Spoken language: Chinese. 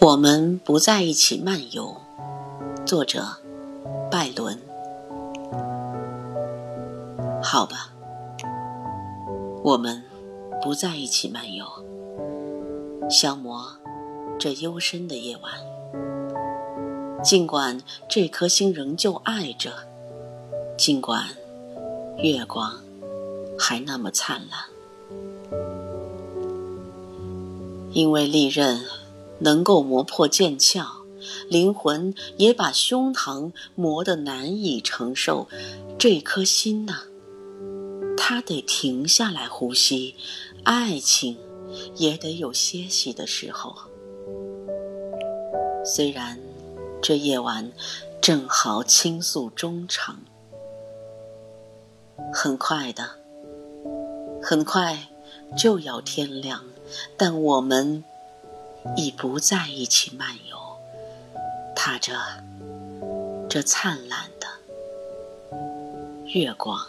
我们不在一起漫游。作者：拜伦。好吧，我们不在一起漫游，消磨这幽深的夜晚。尽管这颗心仍旧爱着，尽管月光还那么灿烂，因为利刃能够磨破剑鞘，灵魂也把胸膛磨得难以承受。这颗心呢，它得停下来呼吸，爱情也得有歇息的时候。虽然。这夜晚正好倾诉衷肠，很快的，很快就要天亮，但我们已不再一起漫游，踏着这灿烂的月光。